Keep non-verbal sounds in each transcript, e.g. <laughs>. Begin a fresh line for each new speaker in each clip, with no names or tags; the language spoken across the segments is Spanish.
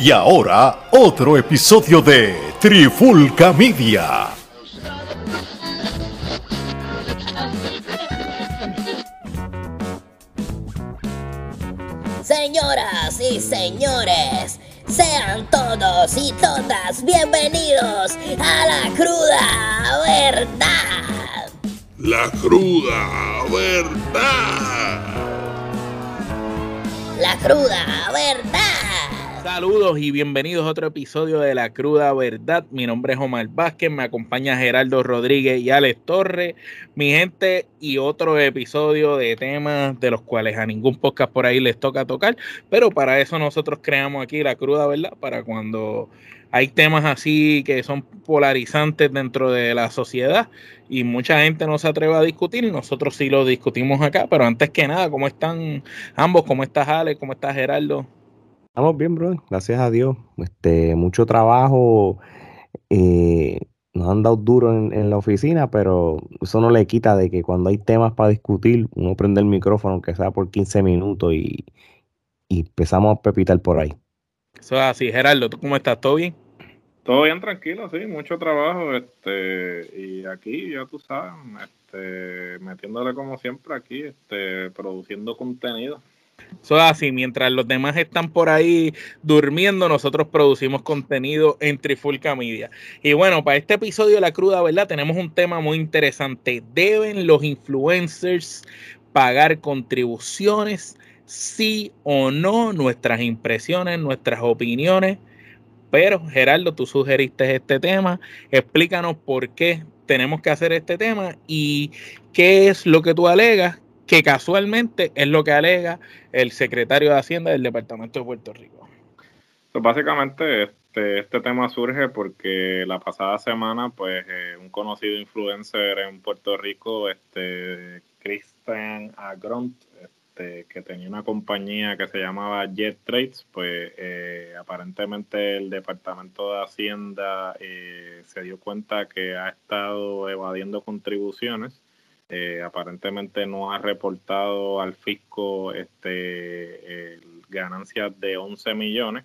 Y ahora, otro episodio de Trifulca Media.
Señoras y señores, sean todos y todas bienvenidos a la cruda verdad.
La cruda verdad.
La cruda verdad.
Saludos y bienvenidos a otro episodio de La Cruda Verdad. Mi nombre es Omar Vázquez, me acompaña Geraldo Rodríguez y Alex Torres, mi gente, y otro episodio de temas de los cuales a ningún podcast por ahí les toca tocar, pero para eso nosotros creamos aquí La Cruda Verdad, para cuando hay temas así que son polarizantes dentro de la sociedad y mucha gente no se atreve a discutir, nosotros sí lo discutimos acá, pero antes que nada, ¿cómo están ambos? ¿Cómo estás Alex? ¿Cómo estás Geraldo?
Estamos bien, bro. Gracias a Dios. Este, mucho trabajo. Eh, nos han dado duro en, la oficina, pero eso no le quita de que cuando hay temas para discutir, uno prende el micrófono, aunque sea por 15 minutos, y, empezamos a pepitar por ahí.
Eso es así. Gerardo, ¿tú cómo estás? ¿Todo bien?
Todo bien, tranquilo, sí, mucho trabajo, este, y aquí, ya tú sabes, este, metiéndole como siempre aquí, este, produciendo contenido.
Eso es así, mientras los demás están por ahí durmiendo, nosotros producimos contenido en Trifulca Media. Y bueno, para este episodio de La Cruda, ¿verdad? Tenemos un tema muy interesante. ¿Deben los influencers pagar contribuciones? Sí o no, nuestras impresiones, nuestras opiniones. Pero Gerardo, tú sugeriste este tema. Explícanos por qué tenemos que hacer este tema y qué es lo que tú alegas que casualmente es lo que alega el secretario de Hacienda del Departamento de Puerto Rico.
Básicamente este, este tema surge porque la pasada semana, pues eh, un conocido influencer en Puerto Rico, este Christian Agront, este, que tenía una compañía que se llamaba Jet Trades, pues eh, aparentemente el Departamento de Hacienda eh, se dio cuenta que ha estado evadiendo contribuciones eh, aparentemente no ha reportado al fisco este, ganancias de 11 millones.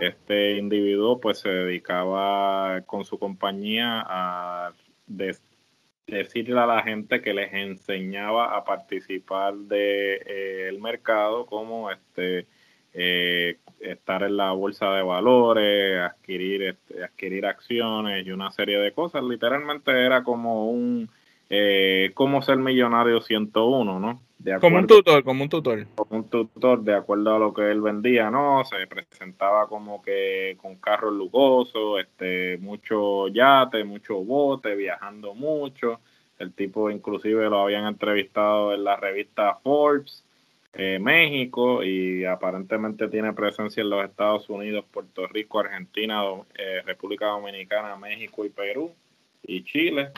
Este individuo pues se dedicaba con su compañía a decirle a la gente que les enseñaba a participar del de, eh, mercado como este eh, estar en la bolsa de valores, adquirir, este, adquirir acciones y una serie de cosas. Literalmente era como un eh, cómo ser millonario 101, ¿no?
como un tutor, como un tutor.
Como un tutor, de acuerdo a lo que él vendía, ¿no? Se presentaba como que con carros lujosos, este, mucho yate, mucho bote, viajando mucho. El tipo inclusive lo habían entrevistado en la revista Forbes, eh, México, y aparentemente tiene presencia en los Estados Unidos, Puerto Rico, Argentina, eh, República Dominicana, México y Perú y Chile.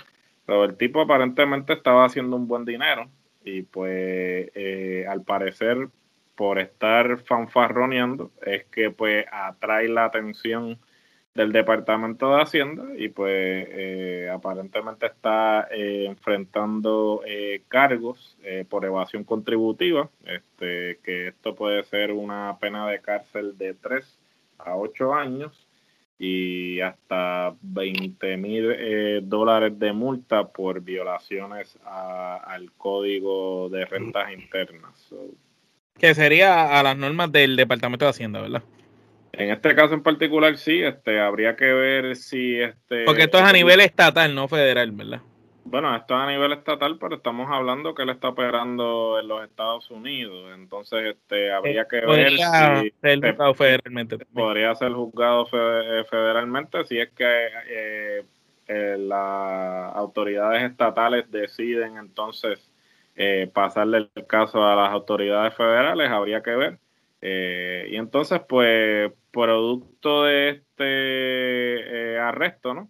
Pero el tipo aparentemente estaba haciendo un buen dinero y pues eh, al parecer por estar fanfarroneando es que pues atrae la atención del Departamento de Hacienda y pues eh, aparentemente está eh, enfrentando cargos por evasión contributiva, este, que esto puede ser una pena de cárcel de 3 a 8 años y hasta 20 mil eh, dólares de multa por violaciones al código de rentas internas.
Que sería a las normas del Departamento de Hacienda, ¿verdad?
En este caso en particular sí, este, habría que ver si este...
Porque esto es a nivel estatal, no federal, ¿verdad?
Bueno, esto es a nivel estatal, pero estamos hablando que él está operando en los Estados Unidos. Entonces, este, habría que ver si
ser juzgado federalmente.
Podría ser juzgado eh, federalmente si es que eh, eh, las autoridades estatales deciden entonces pasarle el caso a las autoridades federales. Habría que ver. y entonces, pues, producto de este arresto, ¿no?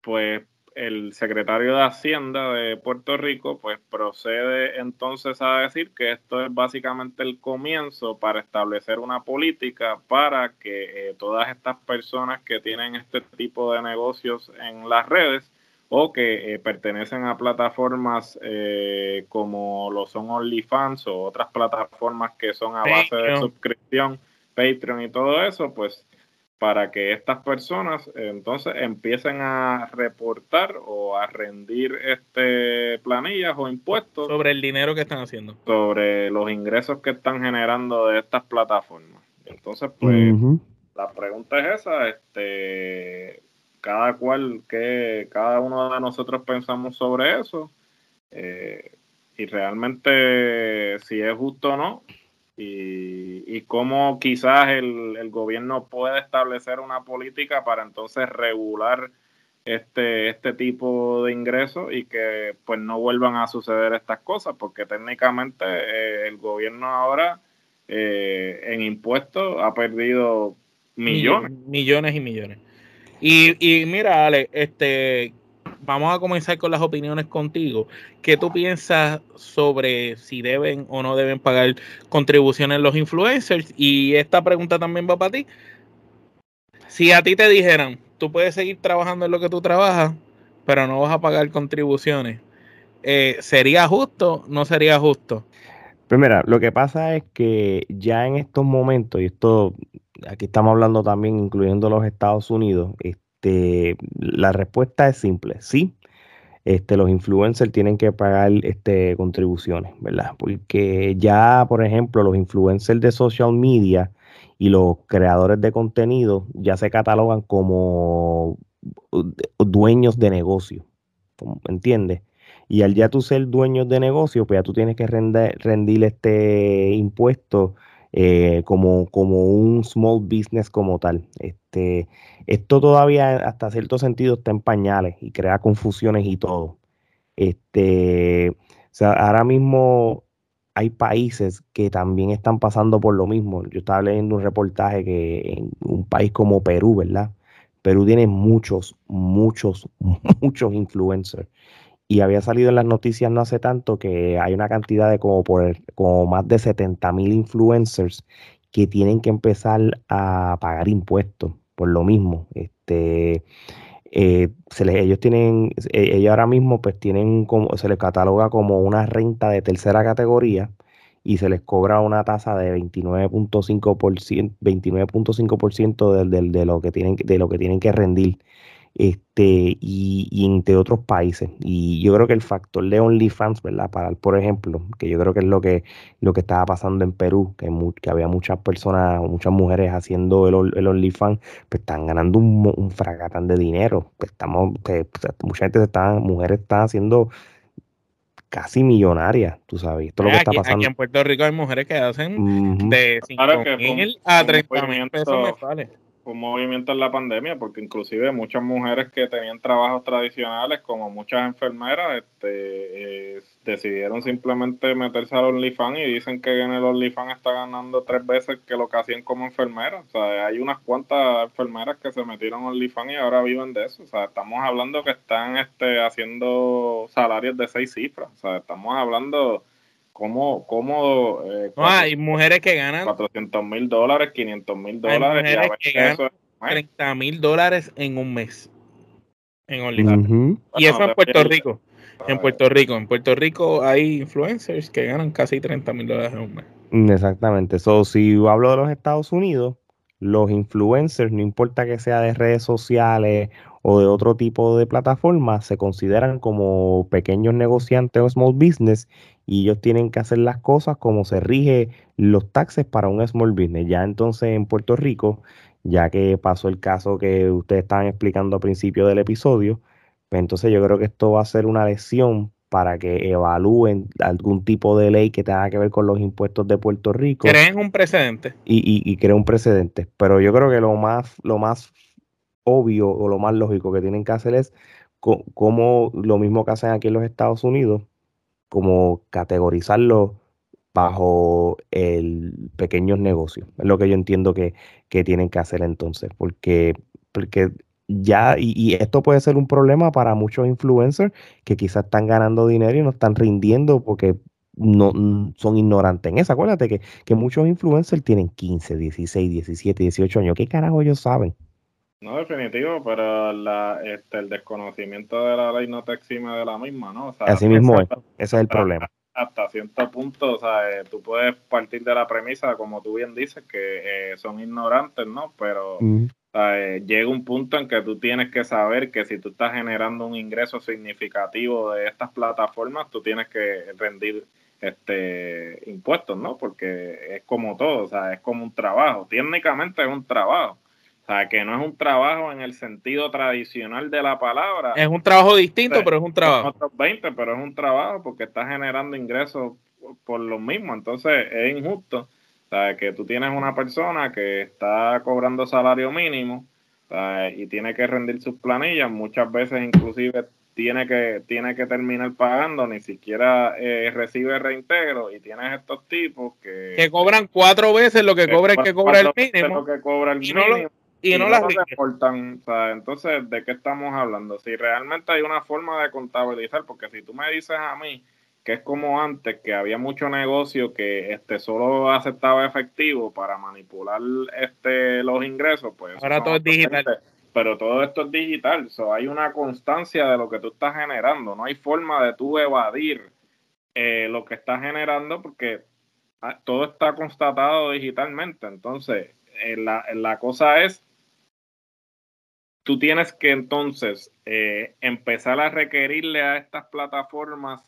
Pues el secretario de Hacienda de Puerto Rico pues procede entonces a decir que esto es básicamente el comienzo para establecer una política para que eh, todas estas personas que tienen este tipo de negocios en las redes o que eh, pertenecen a plataformas eh, como lo son OnlyFans o otras plataformas que son a base de suscripción, Patreon y todo eso, pues para que estas personas entonces empiecen a reportar o a rendir este planillas o impuestos
sobre el dinero que están haciendo,
sobre los ingresos que están generando de estas plataformas. Entonces, pues la pregunta es esa, este cada cual que cada uno de nosotros pensamos sobre eso eh, y realmente si es justo o no y, y cómo quizás el, el, gobierno puede establecer una política para entonces regular este, este tipo de ingresos y que pues no vuelvan a suceder estas cosas, porque técnicamente eh, el gobierno ahora eh, en impuestos ha perdido millones.
Millones y millones. Y, y mira, Ale, este, vamos a comenzar con las opiniones contigo. ¿Qué tú piensas sobre si deben o no deben pagar contribuciones los influencers? Y esta pregunta también va para ti. Si a ti te dijeran, tú puedes seguir trabajando en lo que tú trabajas, pero no vas a pagar contribuciones, eh, ¿sería justo? ¿No sería justo?
Pues mira, lo que pasa es que ya en estos momentos, y esto aquí estamos hablando también incluyendo los Estados Unidos, la respuesta es simple, sí. Este, los influencers tienen que pagar este, contribuciones, ¿verdad? Porque ya, por ejemplo, los influencers de social media y los creadores de contenido ya se catalogan como dueños de negocio, ¿entiendes? Y al ya tú ser dueño de negocio, pues ya tú tienes que rendir, rendir este impuesto eh, como, como un small business como tal. Este, esto todavía hasta cierto sentido está en pañales y crea confusiones y todo. Este, o sea, ahora mismo hay países que también están pasando por lo mismo. Yo estaba leyendo un reportaje que en un país como Perú, ¿verdad? Perú tiene muchos, muchos, <laughs> muchos influencers y había salido en las noticias no hace tanto que hay una cantidad de como, por como más de 70 mil influencers que tienen que empezar a pagar impuestos por lo mismo. Este, eh, se les, ellos tienen, e, ellos ahora mismo pues tienen como, se les cataloga como una renta de tercera categoría y se les cobra una tasa de 29.5%, 29.5% de, de, de, lo que tienen, de lo que tienen que rendir este, y, y, entre otros países. Y yo creo que el factor de OnlyFans, ¿verdad? Para, por ejemplo, que yo creo que es lo que, lo que estaba pasando en Perú, que, que había muchas personas, muchas mujeres haciendo el, el OnlyFans, pues están ganando un, un fracatán de dinero. Pues estamos, que, pues, mucha gente está, mujeres están haciendo casi millonarias, tú sabes. Esto es lo que está pasando.
Aquí en Puerto Rico hay mujeres que hacen de 5 mil a 30 mil pesos mensuales
un movimiento en la pandemia, porque inclusive muchas mujeres que tenían trabajos tradicionales, como muchas enfermeras, este, eh, decidieron simplemente meterse al OnlyFans y dicen que en el OnlyFans está ganando tres veces que lo que hacían como enfermeras. O sea, hay unas cuantas enfermeras que se metieron al OnlyFans y ahora viven de eso. O sea, estamos hablando que están este, haciendo salarios de seis cifras. O sea, estamos hablando ¿Cómo, cómo
eh, no, hay mujeres que ganan
400 mil dólares, 500 mil dólares.
Hay mujeres que ganan 30 mil dólares en un mes en OnlyFans. Y eso en Puerto Rico. En Puerto Rico. En Puerto Rico hay influencers que ganan casi 30 mil dólares en un mes.
Exactamente. So, si hablo de los Estados Unidos, los influencers, no importa que sea de redes sociales o de otro tipo de plataformas, se consideran como pequeños negociantes o small business y ellos tienen que hacer las cosas como se rige los taxes para un small business. Ya entonces en Puerto Rico, ya que pasó el caso que ustedes estaban explicando al principio del episodio, pues entonces yo creo que esto va a ser una lección para que evalúen algún tipo de ley que tenga que ver con los impuestos de Puerto Rico.
Creen un precedente.
Y, y, y creen un precedente. Pero yo creo que lo más, lo más obvio o lo más lógico que tienen que hacer es como lo mismo que hacen aquí en los Estados Unidos, como categorizarlo bajo el pequeños negocios. Es lo que yo entiendo que, tienen que hacer entonces, porque, porque ya, y, esto puede ser un problema para muchos influencers que quizás están ganando dinero y no están rindiendo porque no son ignorantes en eso. Acuérdate que, que muchos influencers tienen 15, 16, 17, 18 años. ¿Qué carajo ellos saben?
No, definitivo, pero la, este, el desconocimiento de la ley no te exime de la misma, ¿no?
Así mismo es, ese es el problema.
Hasta cierto punto, o sea, eh, tú puedes partir de la premisa, como tú bien dices, que eh, son ignorantes, ¿no? Pero eh, llega un punto en que tú tienes que saber que si tú estás generando un ingreso significativo de estas plataformas, tú tienes que rendir este impuestos, ¿no? Porque es como todo, o sea, es como un trabajo. Técnicamente es un trabajo. O sea, que no es un trabajo en el sentido tradicional de la palabra.
Es un trabajo distinto, pero es un trabajo.
Otros 20, pero es un trabajo porque está generando ingresos por lo mismo. Entonces es injusto o sea, que tú tienes una persona que está cobrando salario mínimo y tiene que rendir sus planillas, muchas veces inclusive tiene que, tiene que terminar pagando, ni siquiera eh, recibe reintegro y tienes estos tipos que...
Que cobran cuatro veces lo que, cobra el que cobra el mínimo.
que cobra el
y
mínimo.
No lo, y, no, las reportan.
O sea, entonces, ¿de qué estamos hablando? Si realmente hay una forma de contabilizar, porque si tú me dices a mí que es como antes, que había mucho negocio que este solo aceptaba efectivo para manipular este los ingresos, pues
ahora todo es digital.
Pero todo esto es digital, so, hay una constancia de lo que tú estás generando, no hay forma de tú evadir eh, lo que estás generando porque ah, todo está constatado digitalmente. Entonces, eh, la, la, cosa es, tú tienes que entonces eh, empezar a requerirle a estas plataformas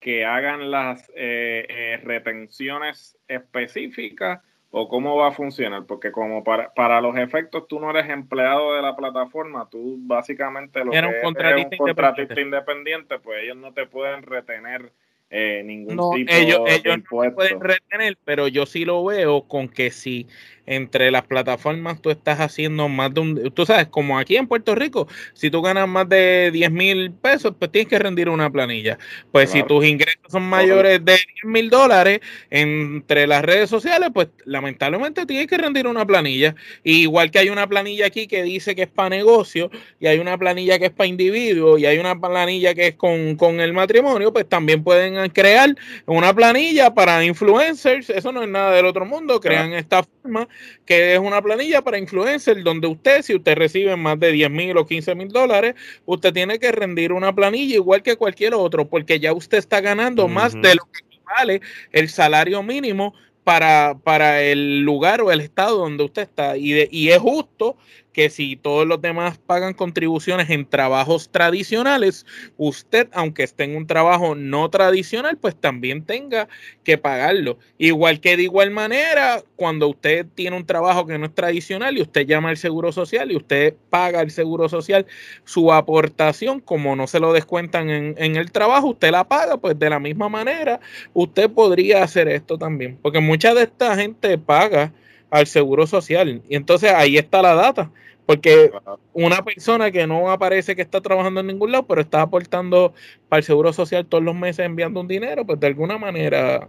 que hagan las eh, eh, retenciones específicas o cómo va a funcionar, porque como para, para los efectos tú no eres empleado de la plataforma, tú básicamente lo que
un contratista,
un contratista independiente. pues ellos no te pueden retener eh, ningún tipo
ellos,
de
ellos no pueden retener, pero yo sí lo veo con que si entre las plataformas tú estás haciendo más de un, tú sabes, como aquí en Puerto Rico, si tú ganas más de 10 mil pesos, pues tienes que rendir una planilla. Pues si tus ingresos son mayores de 10 mil dólares entre las redes sociales, pues lamentablemente tienes que rendir una planilla. igual que hay una planilla aquí que dice que es para negocio y hay una planilla que es para individuo y hay una planilla que es con, con el matrimonio, pues también pueden crear una planilla para influencers. Eso no es nada del otro mundo. Crean esta forma que es una planilla para influencers, donde usted, si usted recibe más de 10 mil o 15 mil dólares, usted tiene que rendir una planilla igual que cualquier otro, porque ya usted está ganando más de lo que vale el salario mínimo para, para el lugar o el estado donde usted está. Y, y es justo que si todos los demás pagan contribuciones en trabajos tradicionales, usted, aunque esté en un trabajo no tradicional, pues también tenga que pagarlo. Igual que de igual manera, cuando usted tiene un trabajo que no es tradicional y usted llama al seguro social y usted paga el seguro social, su aportación, como no se lo descuentan en, en el trabajo, usted la paga, pues de la misma manera, usted podría hacer esto también, porque mucha de esta gente paga al seguro social. Y entonces ahí está la data. Porque una persona que no aparece que está trabajando en ningún lado, pero está aportando para el seguro social todos los meses enviando un dinero, pues de alguna manera.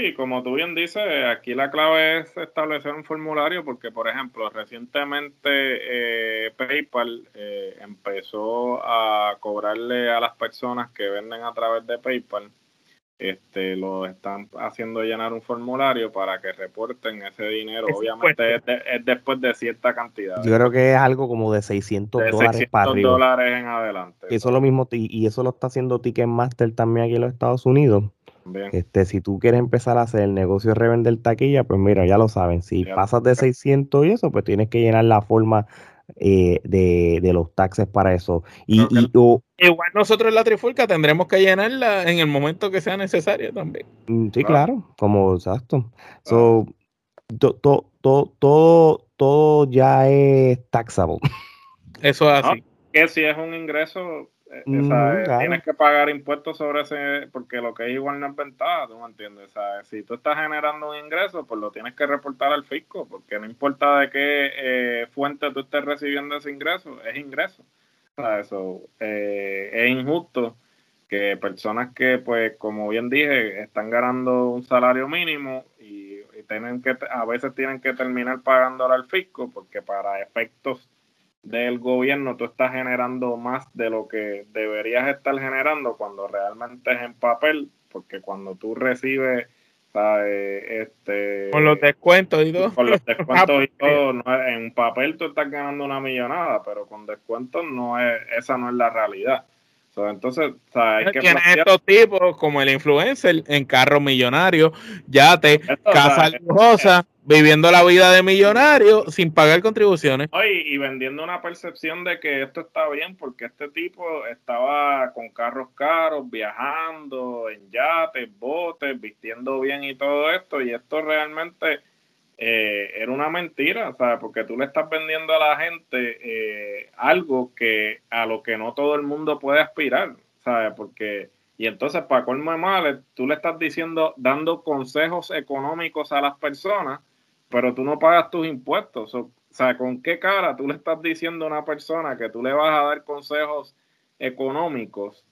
y como tú bien dices, aquí la clave es establecer un formulario, porque, por ejemplo, recientemente eh, PayPal eh, empezó a cobrarle a las personas que venden a través de PayPal este, lo están haciendo llenar un formulario para que reporten ese dinero. Obviamente es, después de cierta cantidad.
Yo creo que es algo como de 600 dólares para arriba.
dólares en adelante.
Y eso, lo mismo, y eso lo está haciendo Ticketmaster también aquí en los Estados Unidos. Este, si tú quieres empezar a hacer el negocio de revender taquilla, pues mira, ya lo saben. Si pasas de 600 y eso, pues tienes que llenar la forma eh, de, de, los taxes para eso. Y,
Igual nosotros en la trifulca tendremos que llenarla en el momento que sea necesario también.
Mm, sí, claro, como exacto. So, todo, todo, todo ya es taxable.
Eso es así.
que si es un ingreso, eh, mm, tienes que pagar impuestos sobre ese, porque lo que es igual no es ventaja, ¿tú me entiendes? si tú estás generando un ingreso, pues lo tienes que reportar al fisco, porque no importa de qué eh, fuente tú estés recibiendo ese ingreso, es ingreso. Eso eh, es injusto que personas que, pues, como bien dije, están ganando un salario mínimo y, tienen que, a veces tienen que terminar pagándole al fisco, porque para efectos del gobierno tú estás generando más de lo que deberías estar generando cuando realmente es en papel, porque cuando tú recibes este,
con los descuentos y todo.
Con los descuentos y <laughs> todo, en papel tú estás ganando una millonada, pero con descuentos no es, esa no es la realidad. Entonces, o sea, hay que
Tienes estos tipos como el influencer en carros millonarios, yate, casa lujosa, viviendo la vida de millonario sin pagar contribuciones.
y vendiendo una percepción de que esto está bien porque este tipo estaba con carros caros, viajando en yates, botes, vistiendo bien y todo esto, y esto realmente eh, era una mentira, ¿sabes? Porque tú le estás vendiendo a la gente eh, algo que a lo que no todo el mundo puede aspirar, ¿sabes? Porque, y entonces, para colmo de males, tú le estás diciendo, dando consejos económicos a las personas, pero tú no pagas tus impuestos. O, sea, ¿con qué cara tú le estás diciendo a una persona que tú le vas a dar consejos económicos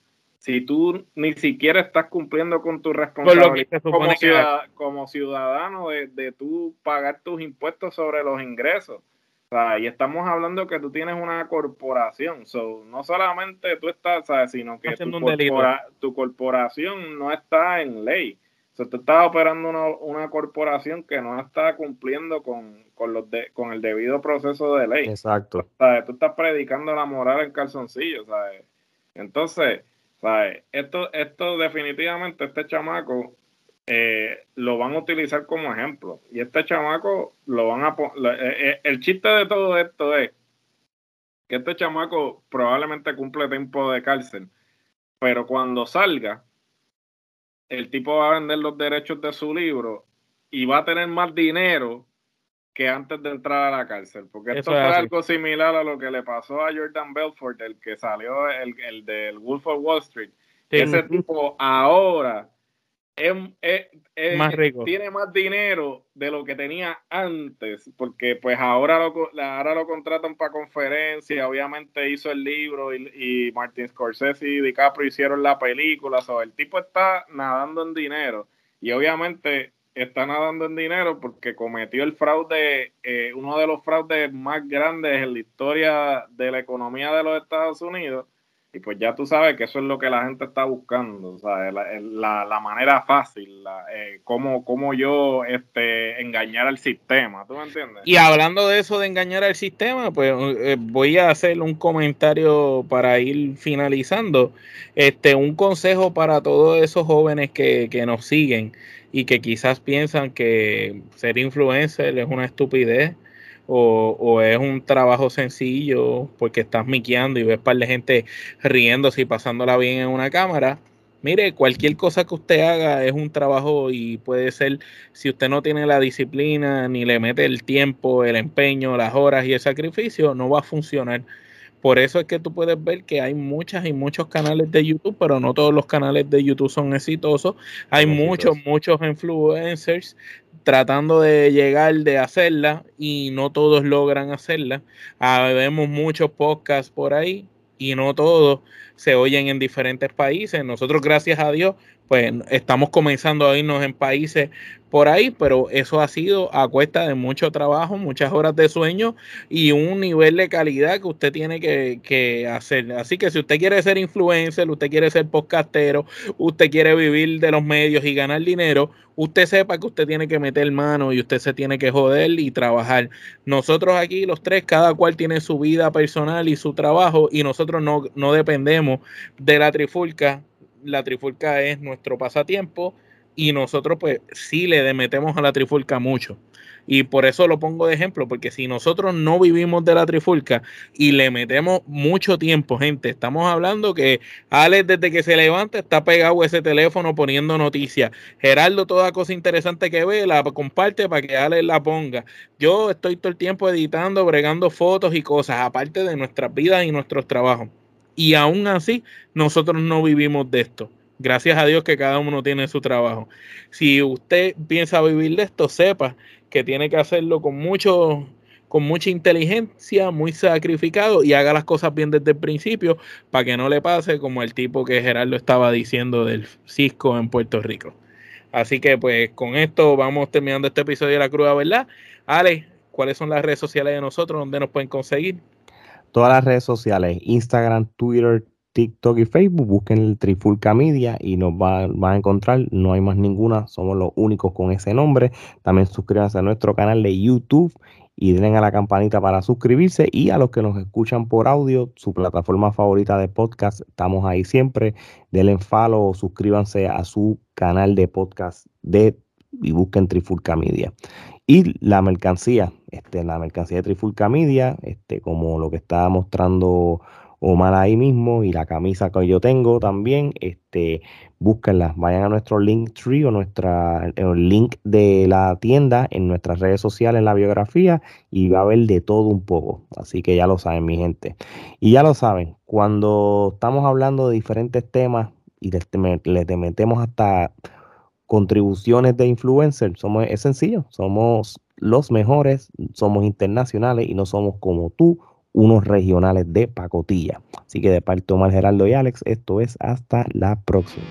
si tú ni siquiera estás cumpliendo con tu responsabilidad como, ciudadano de, de tú pagar tus impuestos sobre los ingresos. O sea, y estamos hablando que tú tienes una corporación, so, no solamente tú estás, sino que tu, corporación no está en ley. O sea, tú estás operando una, corporación que no está cumpliendo con, con, los con el debido proceso de ley.
Exacto.
O sea, tú estás predicando la moral en calzoncillo, ¿sabes? Entonces, esto, esto definitivamente, este chamaco eh, lo van a utilizar como ejemplo. Y este chamaco lo van a eh, eh, El chiste de todo esto es que este chamaco probablemente cumple tiempo de cárcel, pero cuando salga, el tipo va a vender los derechos de su libro y va a tener más dinero que antes de entrar a la cárcel, porque esto fue algo similar a lo que le pasó a Jordan Belfort, el que salió, el, el del Wolf of Wall Street. Ese tipo ahora tiene más dinero de lo que tenía antes, porque pues ahora lo, ahora lo contratan para conferencias, obviamente hizo el libro y, y Martin Scorsese y DiCaprio hicieron la película, o el tipo está nadando en dinero y obviamente está nadando en dinero porque cometió el fraude, eh, uno de los fraudes más grandes en la historia de la economía de los Estados Unidos. Y pues ya tú sabes que eso es lo que la gente está buscando, o sea, la, la, manera fácil, la, eh, cómo, yo este, engañar al sistema, ¿tú me entiendes?
Y hablando de eso de engañar al sistema, pues eh, voy a hacer un comentario para ir finalizando, este, un consejo para todos esos jóvenes que, que nos siguen y que quizás piensan que ser influencer es una estupidez o, es un trabajo sencillo porque estás miqueando y ves par de gente riéndose y pasándola bien en una cámara. Mire, cualquier cosa que usted haga es un trabajo y puede ser, si usted no tiene la disciplina, ni le mete el tiempo, el empeño, las horas y el sacrificio, no va a funcionar. Por eso es que tú puedes ver que hay muchas y muchos canales de YouTube, pero no todos los canales de YouTube son exitosos. Hay muchos, muchos influencers tratando de llegar, de hacerla, y no todos logran hacerla. Ah, vemos muchos podcasts por ahí y no todos se oyen en diferentes países. Nosotros, gracias a Dios, pues estamos comenzando a irnos en países por ahí, pero eso ha sido a cuesta de mucho trabajo, muchas horas de sueño y un nivel de calidad que usted tiene que, hacer. Así que si usted quiere ser influencer, usted quiere ser podcastero, usted quiere vivir de los medios y ganar dinero, usted sepa que usted tiene que meter mano y usted se tiene que joder y trabajar. Nosotros aquí, los tres, cada cual tiene su vida personal y su trabajo y nosotros no, no dependemos de la trifulca la trifulca es nuestro pasatiempo y nosotros pues sí le metemos a la trifulca mucho. Y por eso lo pongo de ejemplo, porque si nosotros no vivimos de la trifulca y le metemos mucho tiempo, gente, estamos hablando que Alex desde que se levanta está pegado ese teléfono poniendo noticias. Gerardo, toda cosa interesante que ve, la comparte para que Alex la ponga. Yo estoy todo el tiempo editando, bregando fotos y cosas, aparte de nuestras vidas y nuestros trabajos. Y aún así, nosotros no vivimos de esto. Gracias a Dios que cada uno tiene su trabajo. Si usted piensa vivir de esto, sepa que tiene que hacerlo con mucho con mucha inteligencia, muy sacrificado y haga las cosas bien desde el principio para que no le pase como el tipo que Gerardo estaba diciendo del Cisco en Puerto Rico. Así que pues con esto vamos terminando este episodio de La Cruda, ¿verdad? Ale, ¿cuáles son las redes sociales de nosotros donde nos pueden conseguir?
todas las redes sociales, Instagram, Twitter, TikTok y Facebook, busquen el Trifulca Media y nos van a encontrar, no hay más ninguna, somos los únicos con ese nombre. También suscríbanse a nuestro canal de YouTube y den a la campanita para suscribirse y a los que nos escuchan por audio, su plataforma favorita de podcast, estamos ahí siempre. Denle follow o suscríbanse a su canal de podcast de y busquen Trifulca Media. Y la mercancía, este, la mercancía de Trifulca Media, este, como lo que está mostrando Omar ahí mismo y la camisa que yo tengo también, este, búsquenla, vayan a nuestro link tree o nuestra el link de la tienda en nuestras redes sociales, en la biografía y va a haber de todo un poco. Así que ya lo saben, mi gente. Y ya lo saben, cuando estamos hablando de diferentes temas y les, les metemos hasta contribuciones de influencers, somos, es sencillo, somos los mejores, somos internacionales y no somos como tú, unos regionales de pacotilla. Así que de parte de Omar Geraldo y Alex, esto es hasta la próxima.